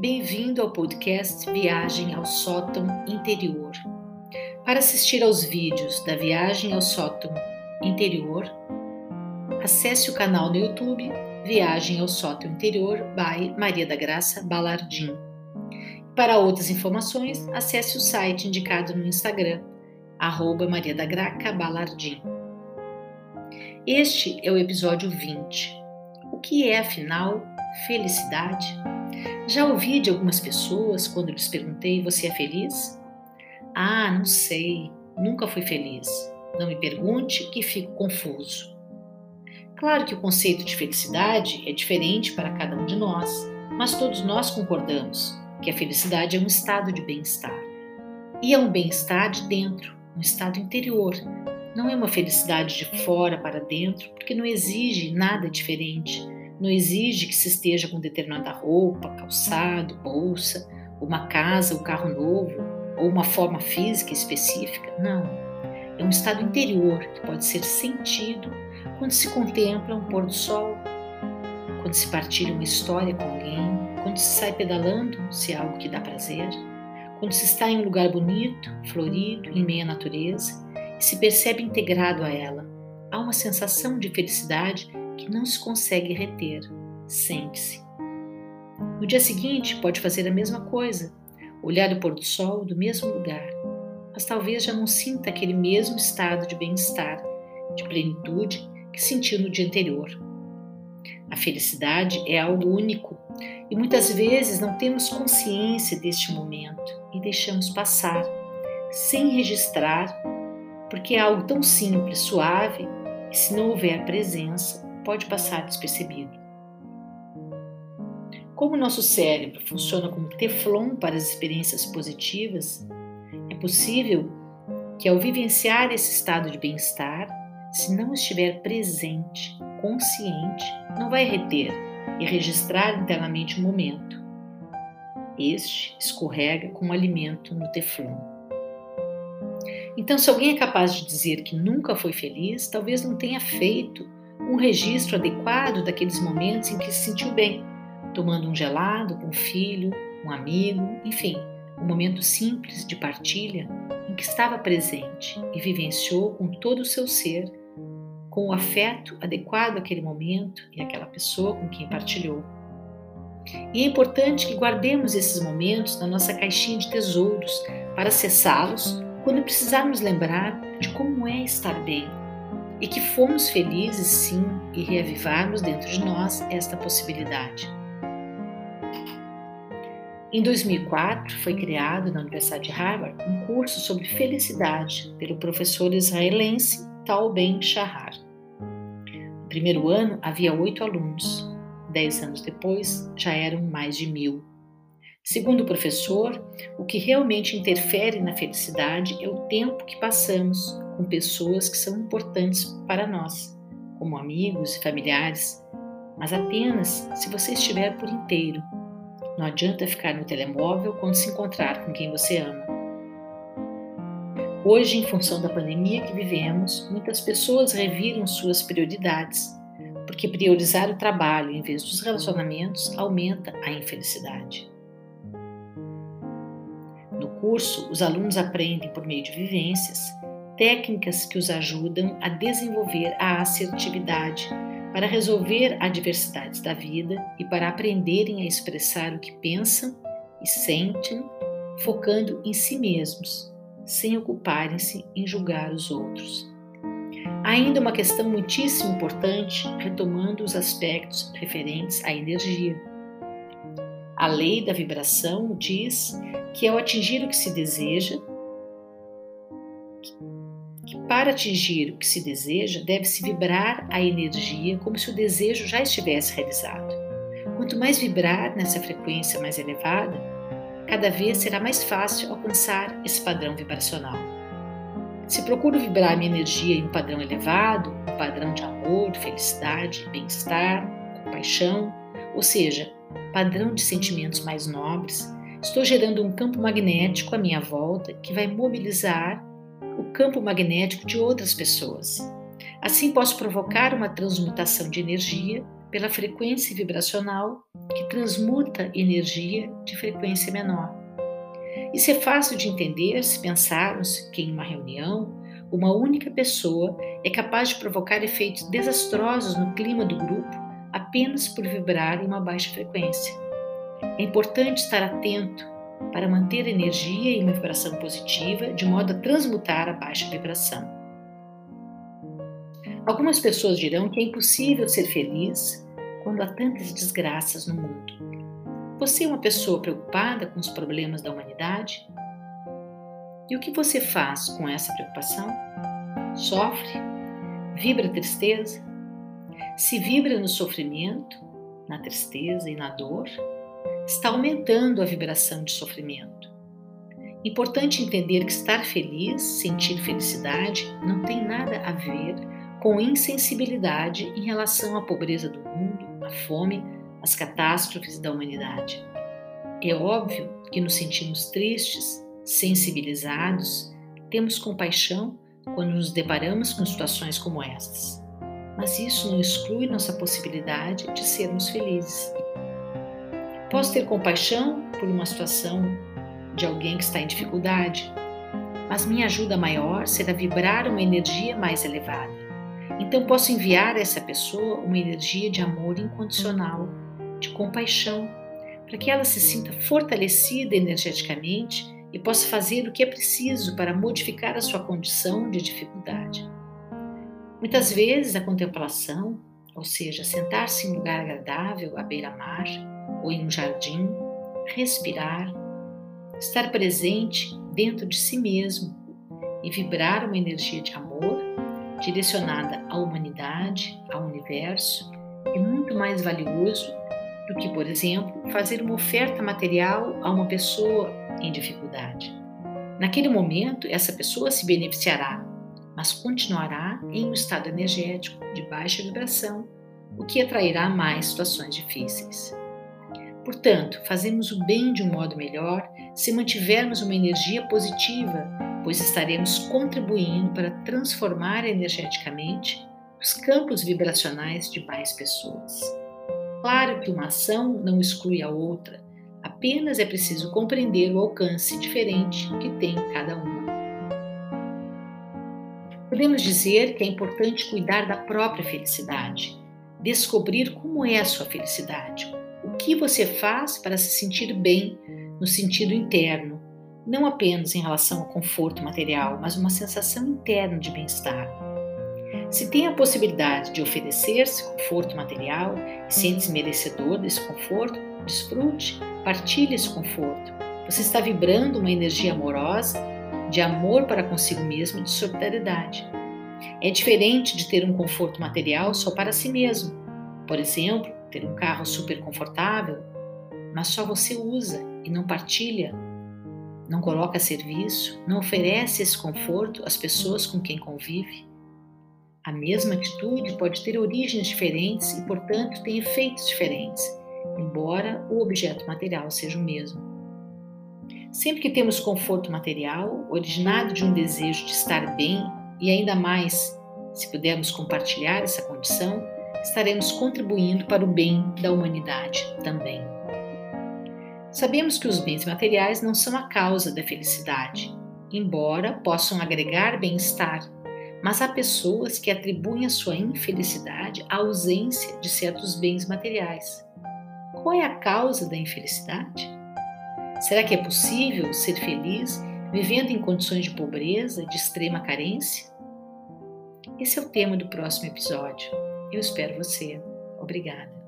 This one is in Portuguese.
Bem-vindo ao podcast Viagem ao Sótão Interior. Para assistir aos vídeos da Viagem ao Sótão Interior, acesse o canal no YouTube Viagem ao Sótão Interior by Maria da Graça Balardim. Para outras informações, acesse o site indicado no Instagram, arroba Maria da Graca Balardim. Este é o episódio 20. O que é, afinal, felicidade? Já ouvi de algumas pessoas quando lhes perguntei: Você é feliz? Ah, não sei, nunca fui feliz. Não me pergunte que fico confuso. Claro que o conceito de felicidade é diferente para cada um de nós, mas todos nós concordamos que a felicidade é um estado de bem-estar. E é um bem-estar de dentro, um estado interior. Não é uma felicidade de fora para dentro, porque não exige nada diferente não exige que se esteja com determinada roupa, calçado, bolsa, uma casa, um carro novo ou uma forma física específica. Não. É um estado interior que pode ser sentido quando se contempla um pôr do sol, quando se partilha uma história com alguém, quando se sai pedalando, se é algo que dá prazer, quando se está em um lugar bonito, florido, em meio à natureza e se percebe integrado a ela. Há uma sensação de felicidade que não se consegue reter. Sente-se. No dia seguinte, pode fazer a mesma coisa, olhar o pôr do sol do mesmo lugar, mas talvez já não sinta aquele mesmo estado de bem-estar, de plenitude que sentiu no dia anterior. A felicidade é algo único e muitas vezes não temos consciência deste momento e deixamos passar, sem registrar, porque é algo tão simples, suave, e se não houver presença, pode passar despercebido. Como nosso cérebro funciona como teflon para as experiências positivas, é possível que ao vivenciar esse estado de bem-estar, se não estiver presente, consciente, não vai reter e registrar internamente o momento. Este escorrega como alimento no teflon. Então, se alguém é capaz de dizer que nunca foi feliz, talvez não tenha feito um registro adequado daqueles momentos em que se sentiu bem, tomando um gelado com um filho, um amigo, enfim, um momento simples de partilha em que estava presente e vivenciou com todo o seu ser, com o afeto adequado àquele momento e àquela pessoa com quem partilhou. E é importante que guardemos esses momentos na nossa caixinha de tesouros para acessá-los quando precisarmos lembrar de como é estar bem e que fomos felizes sim e reavivarmos dentro de nós esta possibilidade. Em 2004, foi criado na Universidade de Harvard um curso sobre felicidade pelo professor israelense Tal Ben Shahar. No primeiro ano havia oito alunos, dez anos depois já eram mais de mil. Segundo o professor, o que realmente interfere na felicidade é o tempo que passamos com pessoas que são importantes para nós, como amigos e familiares, mas apenas se você estiver por inteiro. Não adianta ficar no telemóvel quando se encontrar com quem você ama. Hoje, em função da pandemia que vivemos, muitas pessoas reviram suas prioridades, porque priorizar o trabalho em vez dos relacionamentos aumenta a infelicidade curso, os alunos aprendem, por meio de vivências, técnicas que os ajudam a desenvolver a assertividade para resolver adversidades da vida e para aprenderem a expressar o que pensam e sentem, focando em si mesmos, sem ocuparem-se em julgar os outros. Ainda uma questão muitíssimo importante, retomando os aspectos referentes à energia. A lei da vibração diz que ao atingir o que se deseja, para atingir o que se deseja, deve-se vibrar a energia como se o desejo já estivesse realizado. Quanto mais vibrar nessa frequência mais elevada, cada vez será mais fácil alcançar esse padrão vibracional. Se procuro vibrar minha energia em um padrão elevado, um padrão de amor, felicidade, bem-estar, compaixão, ou seja, padrão de sentimentos mais nobres, Estou gerando um campo magnético à minha volta que vai mobilizar o campo magnético de outras pessoas. Assim, posso provocar uma transmutação de energia pela frequência vibracional que transmuta energia de frequência menor. Isso é fácil de entender se pensarmos que em uma reunião, uma única pessoa é capaz de provocar efeitos desastrosos no clima do grupo apenas por vibrar em uma baixa frequência. É importante estar atento para manter a energia em uma vibração positiva, de modo a transmutar a baixa vibração. Algumas pessoas dirão que é impossível ser feliz quando há tantas desgraças no mundo. Você é uma pessoa preocupada com os problemas da humanidade? E o que você faz com essa preocupação? Sofre? Vibra tristeza? Se vibra no sofrimento, na tristeza e na dor, está aumentando a vibração de sofrimento. Importante entender que estar feliz, sentir felicidade, não tem nada a ver com insensibilidade em relação à pobreza do mundo, à fome, às catástrofes da humanidade. É óbvio que nos sentimos tristes, sensibilizados, temos compaixão quando nos deparamos com situações como estas. Mas isso não exclui nossa possibilidade de sermos felizes. Posso ter compaixão por uma situação de alguém que está em dificuldade, mas minha ajuda maior será vibrar uma energia mais elevada. Então posso enviar a essa pessoa uma energia de amor incondicional, de compaixão, para que ela se sinta fortalecida energeticamente e possa fazer o que é preciso para modificar a sua condição de dificuldade. Muitas vezes a contemplação, ou seja, sentar-se em um lugar agradável à beira-mar, ou em um jardim, respirar, estar presente dentro de si mesmo e vibrar uma energia de amor direcionada à humanidade, ao universo, é muito mais valioso do que, por exemplo, fazer uma oferta material a uma pessoa em dificuldade. Naquele momento, essa pessoa se beneficiará, mas continuará em um estado energético de baixa vibração, o que atrairá mais situações difíceis. Portanto, fazemos o bem de um modo melhor se mantivermos uma energia positiva, pois estaremos contribuindo para transformar energeticamente os campos vibracionais de mais pessoas. Claro que uma ação não exclui a outra, apenas é preciso compreender o alcance diferente que tem cada uma. Podemos dizer que é importante cuidar da própria felicidade, descobrir como é a sua felicidade, que você faz para se sentir bem no sentido interno, não apenas em relação ao conforto material, mas uma sensação interna de bem-estar. Se tem a possibilidade de oferecer-se conforto material e sente-se merecedor desse conforto, desfrute, partilhe esse conforto. Você está vibrando uma energia amorosa, de amor para consigo mesmo e de solidariedade. É diferente de ter um conforto material só para si mesmo. Por exemplo, ter um carro super confortável, mas só você usa e não partilha, não coloca a serviço, não oferece esse conforto às pessoas com quem convive. A mesma atitude pode ter origens diferentes e, portanto, tem efeitos diferentes, embora o objeto material seja o mesmo. Sempre que temos conforto material, originado de um desejo de estar bem, e ainda mais se pudermos compartilhar essa condição, estaremos contribuindo para o bem da humanidade também. Sabemos que os bens materiais não são a causa da felicidade, embora possam agregar bem-estar, mas há pessoas que atribuem a sua infelicidade à ausência de certos bens materiais. Qual é a causa da infelicidade? Será que é possível ser feliz vivendo em condições de pobreza, de extrema carência? Esse é o tema do próximo episódio. Eu espero você. Obrigada.